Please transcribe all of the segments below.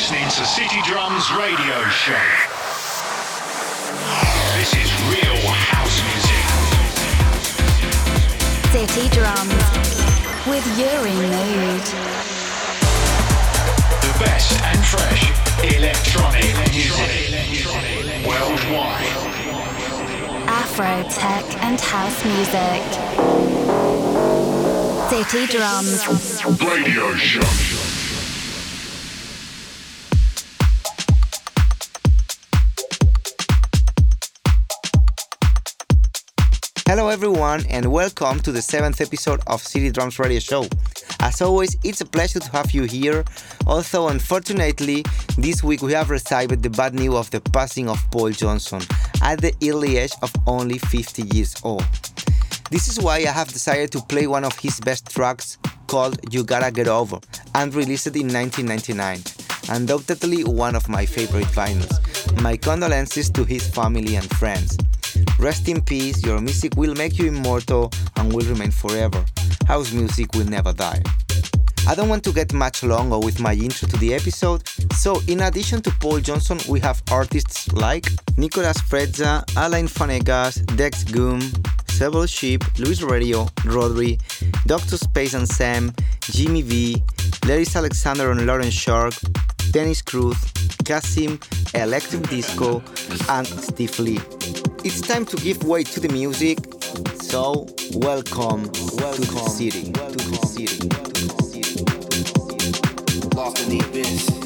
listening to City Drums Radio Show. This is real house music. City Drums with Uri Mood. The best and fresh electronic music worldwide. Afro, tech, and house music. City Drums Radio Show. Hello, everyone, and welcome to the seventh episode of City Drums Radio Show. As always, it's a pleasure to have you here. Although, unfortunately, this week we have received the bad news of the passing of Paul Johnson at the early age of only 50 years old. This is why I have decided to play one of his best tracks called You Gotta Get Over and released it in 1999. Undoubtedly one of my favorite vinyls. My condolences to his family and friends. Rest in peace, your music will make you immortal and will remain forever. House music will never die. I don't want to get much longer with my intro to the episode, so in addition to Paul Johnson, we have artists like Nicolas Frezza, Alain Fanegas, Dex Goom, Several Sheep, Luis Radio, Rodri, Dr. Space and Sam, Jimmy V, Laris Alexander and Lauren Shark, Dennis Cruz, Kasim, Electric Disco, and Steve Lee. It's time to give way to the music, so welcome, welcome to the city, to the city. Lost in the abyss.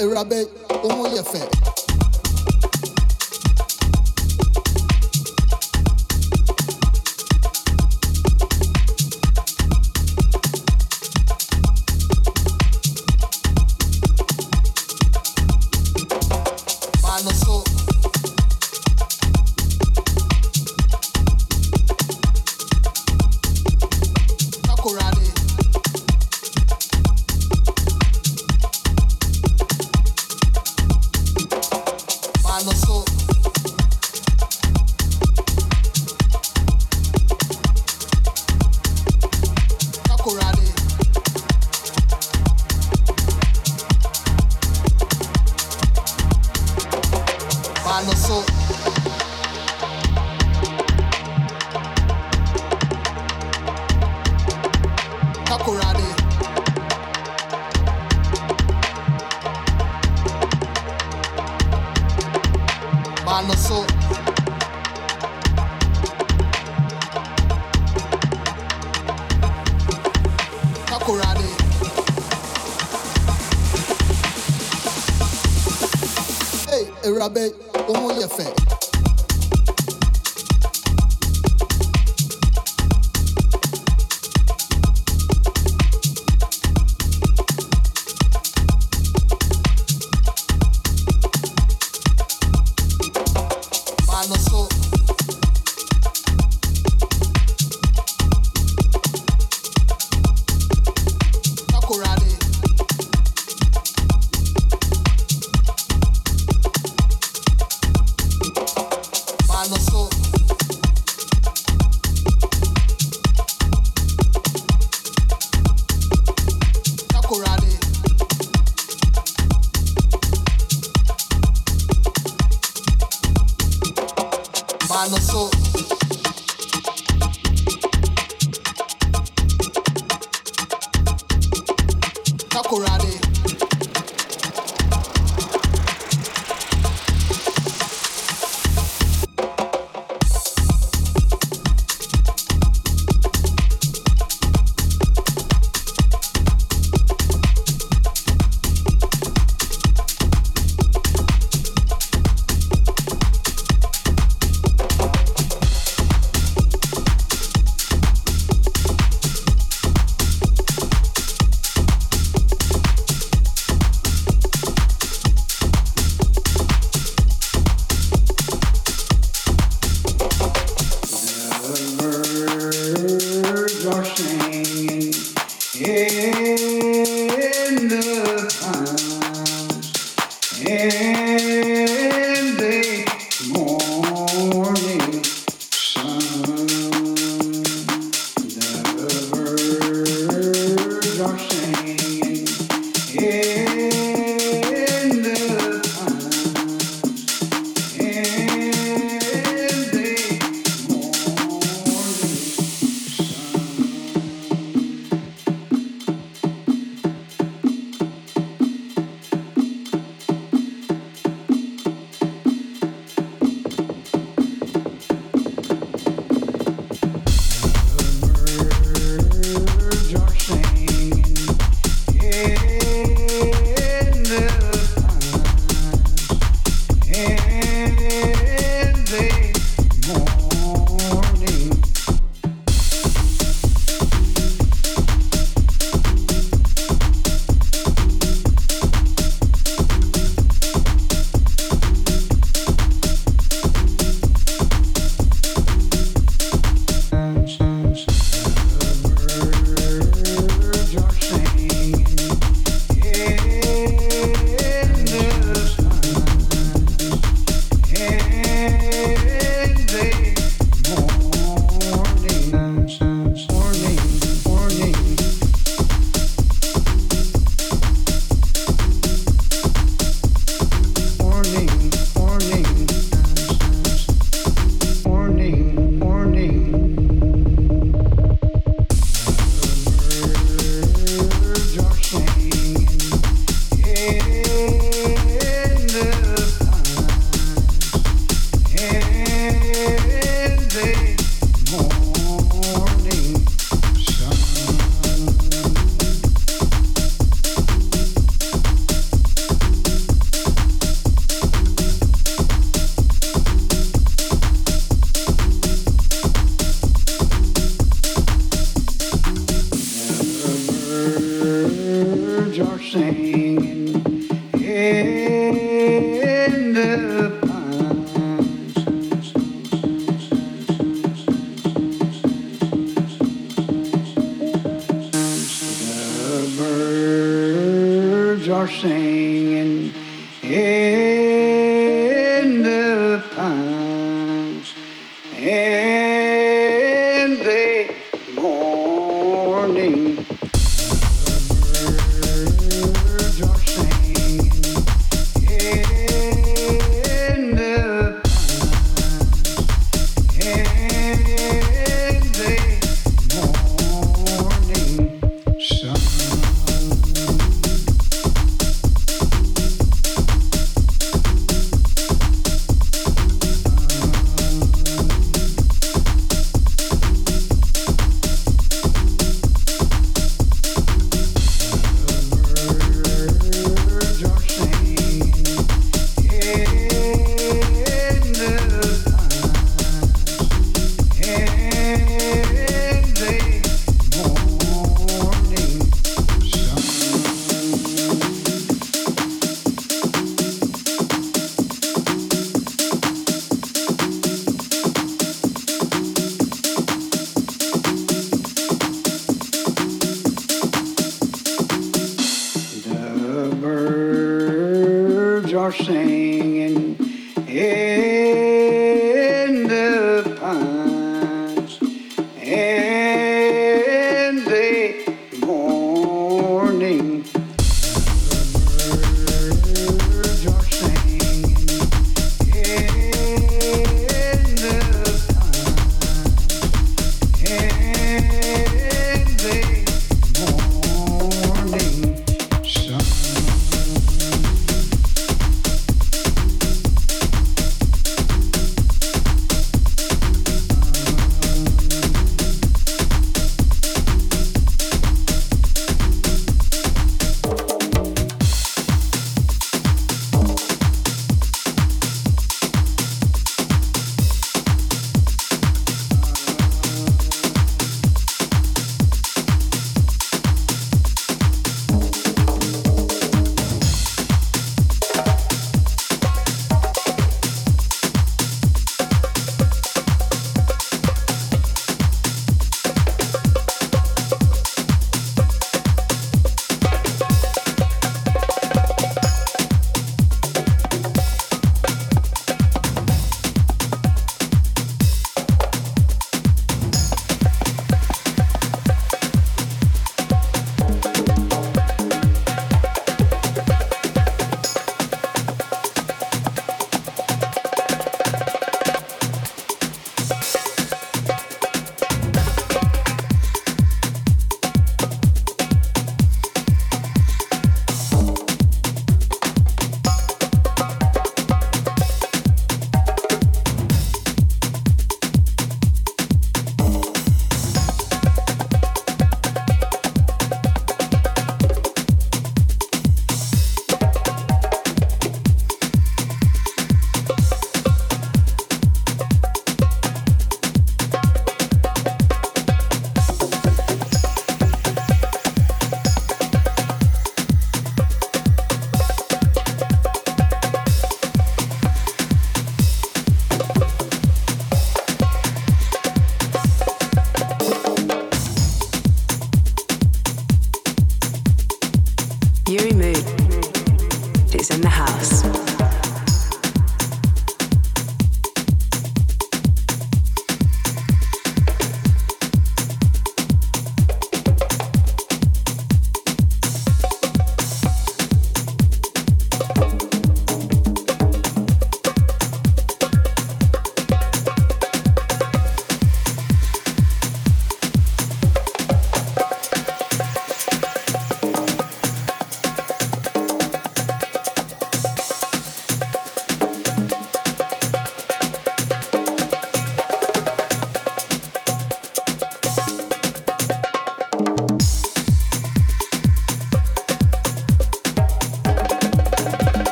Erabe Omoyefe.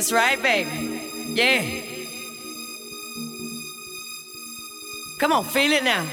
That's right, baby. Yeah. Come on, feel it now.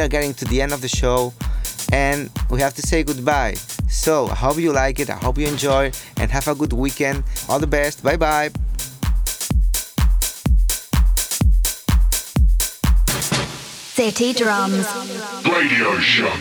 we are getting to the end of the show and we have to say goodbye. So I hope you like it, I hope you enjoy, and have a good weekend. All the best. Bye bye. City Drums Radio Show.